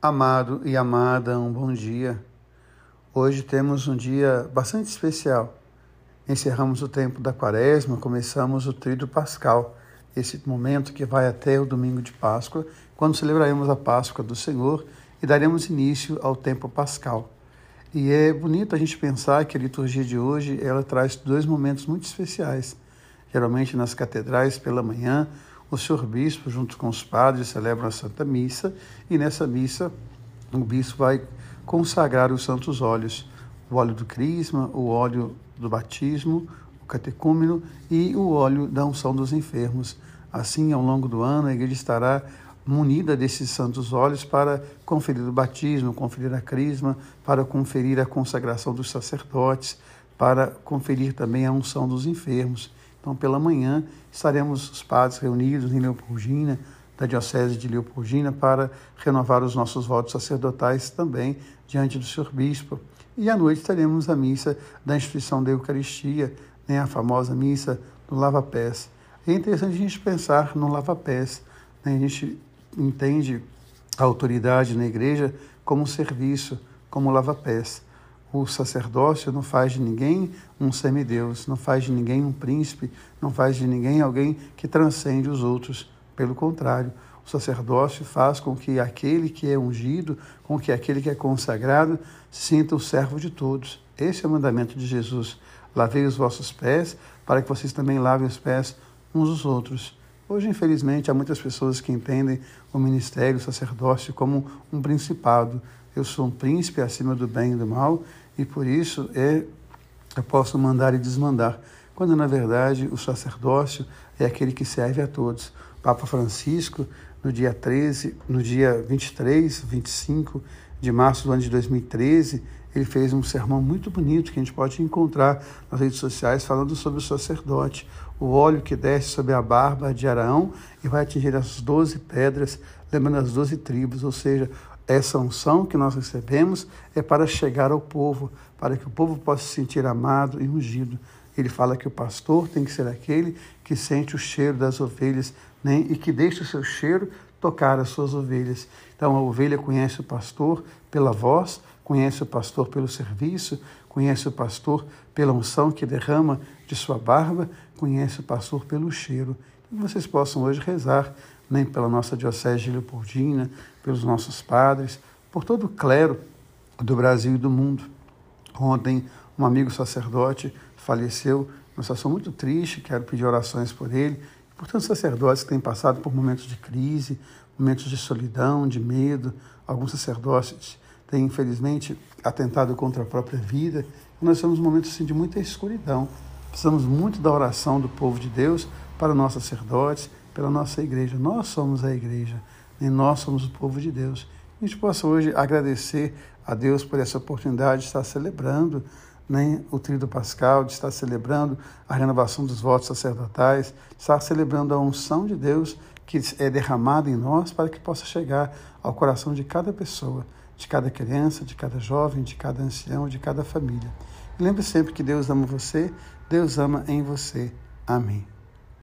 Amado e amada, um bom dia. Hoje temos um dia bastante especial. Encerramos o tempo da quaresma, começamos o tríduo pascal, esse momento que vai até o domingo de Páscoa, quando celebraremos a Páscoa do Senhor e daremos início ao tempo pascal. E é bonito a gente pensar que a liturgia de hoje ela traz dois momentos muito especiais. Geralmente nas catedrais pela manhã, o senhor bispo, junto com os padres, celebram a Santa Missa e nessa missa o bispo vai consagrar os santos óleos, o óleo do crisma, o óleo do batismo, o catecúmeno e o óleo da unção dos enfermos. Assim, ao longo do ano, a igreja estará munida desses santos óleos para conferir o batismo, conferir a crisma, para conferir a consagração dos sacerdotes, para conferir também a unção dos enfermos. Então, pela manhã, estaremos os padres reunidos em Leopoldina, da Diocese de Leopoldina, para renovar os nossos votos sacerdotais também diante do Senhor Bispo. E à noite teremos a missa da instituição da Eucaristia, né, a famosa missa do lava-pés. É interessante a gente pensar no lava-pés. Né? A gente entende a autoridade na igreja como um serviço, como lava-pés. O sacerdócio não faz de ninguém um semideus, não faz de ninguém um príncipe, não faz de ninguém alguém que transcende os outros. Pelo contrário, o sacerdócio faz com que aquele que é ungido, com que aquele que é consagrado, sinta o servo de todos. Esse é o mandamento de Jesus. Lavei os vossos pés, para que vocês também lavem os pés uns dos outros. Hoje, infelizmente, há muitas pessoas que entendem o ministério, o sacerdócio, como um principado eu sou um príncipe acima do bem e do mal e por isso é, eu posso mandar e desmandar. Quando na verdade o sacerdócio é aquele que serve a todos. Papa Francisco, no dia 13, no dia 23, 25 de março do ano de 2013, ele fez um sermão muito bonito que a gente pode encontrar nas redes sociais falando sobre o sacerdote, o óleo que desce sobre a barba de Araão e vai atingir as doze pedras, lembrando as doze tribos, ou seja, essa unção que nós recebemos é para chegar ao povo, para que o povo possa se sentir amado e ungido. Ele fala que o pastor tem que ser aquele que sente o cheiro das ovelhas né, e que deixa o seu cheiro tocar as suas ovelhas. Então a ovelha conhece o pastor pela voz, conhece o pastor pelo serviço, conhece o pastor pela unção que derrama de sua barba, conhece o pastor pelo cheiro. Que vocês possam hoje rezar nem pela nossa Diocese de Leopoldina, pelos nossos padres, por todo o clero do Brasil e do mundo. Ontem, um amigo sacerdote faleceu, uma situação muito triste, quero pedir orações por ele, por tantos sacerdotes que têm passado por momentos de crise, momentos de solidão, de medo. Alguns sacerdotes têm, infelizmente, atentado contra a própria vida. Nós temos momentos assim, de muita escuridão. Precisamos muito da oração do povo de Deus para nossos sacerdotes, pela nossa igreja. Nós somos a igreja e nós somos o povo de Deus. A gente possa hoje agradecer a Deus por essa oportunidade de estar celebrando né, o Tríduo Pascal, de estar celebrando a renovação dos votos sacerdotais, de estar celebrando a unção de Deus que é derramada em nós para que possa chegar ao coração de cada pessoa, de cada criança, de cada jovem, de cada ancião, de cada família. Lembre sempre que Deus ama você, Deus ama em você. Amém.